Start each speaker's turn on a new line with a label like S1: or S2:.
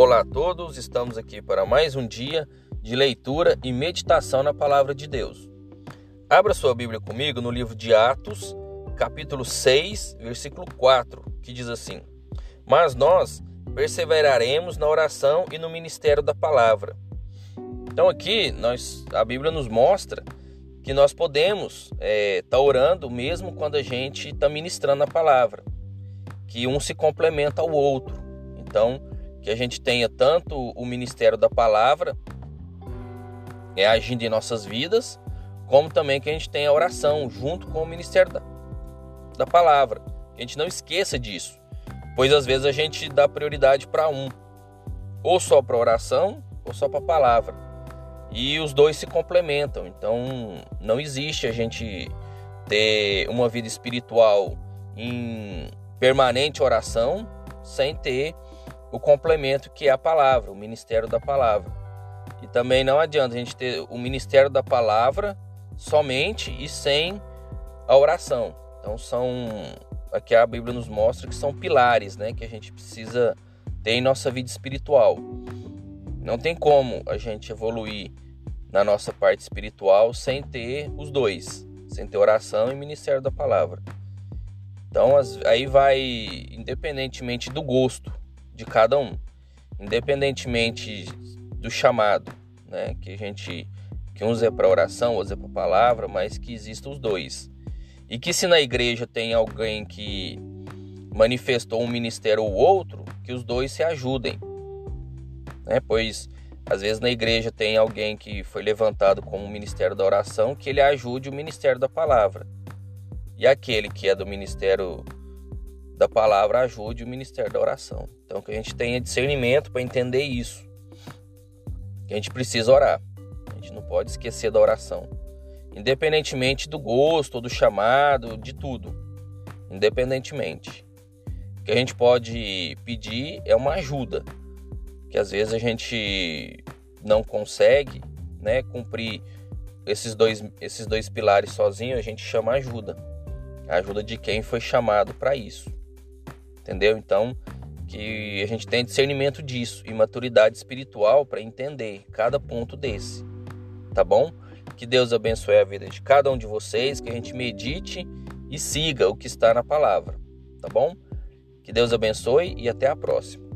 S1: Olá a todos, estamos aqui para mais um dia de leitura e meditação na palavra de Deus. Abra sua Bíblia comigo no livro de Atos, capítulo 6, versículo 4, que diz assim: Mas nós perseveraremos na oração e no ministério da palavra. Então aqui nós, a Bíblia nos mostra que nós podemos estar é, tá orando mesmo quando a gente está ministrando a palavra, que um se complementa ao outro. Então que a gente tenha tanto o ministério da palavra é, agindo em nossas vidas, como também que a gente tenha a oração junto com o ministério da, da palavra. Que a gente não esqueça disso, pois às vezes a gente dá prioridade para um, ou só para oração, ou só para a palavra. E os dois se complementam. Então não existe a gente ter uma vida espiritual em permanente oração sem ter o complemento que é a palavra, o ministério da palavra. E também não adianta a gente ter o ministério da palavra somente e sem a oração. Então são aqui a Bíblia nos mostra que são pilares, né, que a gente precisa ter em nossa vida espiritual. Não tem como a gente evoluir na nossa parte espiritual sem ter os dois, sem ter oração e ministério da palavra. Então aí vai independentemente do gosto de cada um, independentemente do chamado, né? Que a gente que uns é para oração, outros é para palavra, mas que existam os dois. E que se na igreja tem alguém que manifestou um ministério ou outro, que os dois se ajudem, né? Pois às vezes na igreja tem alguém que foi levantado como o ministério da oração, que ele ajude o ministério da palavra. E aquele que é do ministério da palavra ajude o ministério da oração. Então que a gente tenha discernimento para entender isso. Que a gente precisa orar. A gente não pode esquecer da oração. Independentemente do gosto, ou do chamado, de tudo. Independentemente. O que a gente pode pedir é uma ajuda. Que às vezes a gente não consegue né, cumprir esses dois, esses dois pilares sozinho, a gente chama ajuda. A ajuda de quem foi chamado para isso entendeu? Então, que a gente tenha discernimento disso e maturidade espiritual para entender cada ponto desse, tá bom? Que Deus abençoe a vida de cada um de vocês, que a gente medite e siga o que está na palavra, tá bom? Que Deus abençoe e até a próxima.